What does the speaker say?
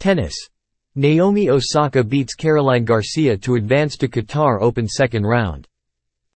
Tennis. Naomi Osaka beats Caroline Garcia to advance to Qatar Open second round.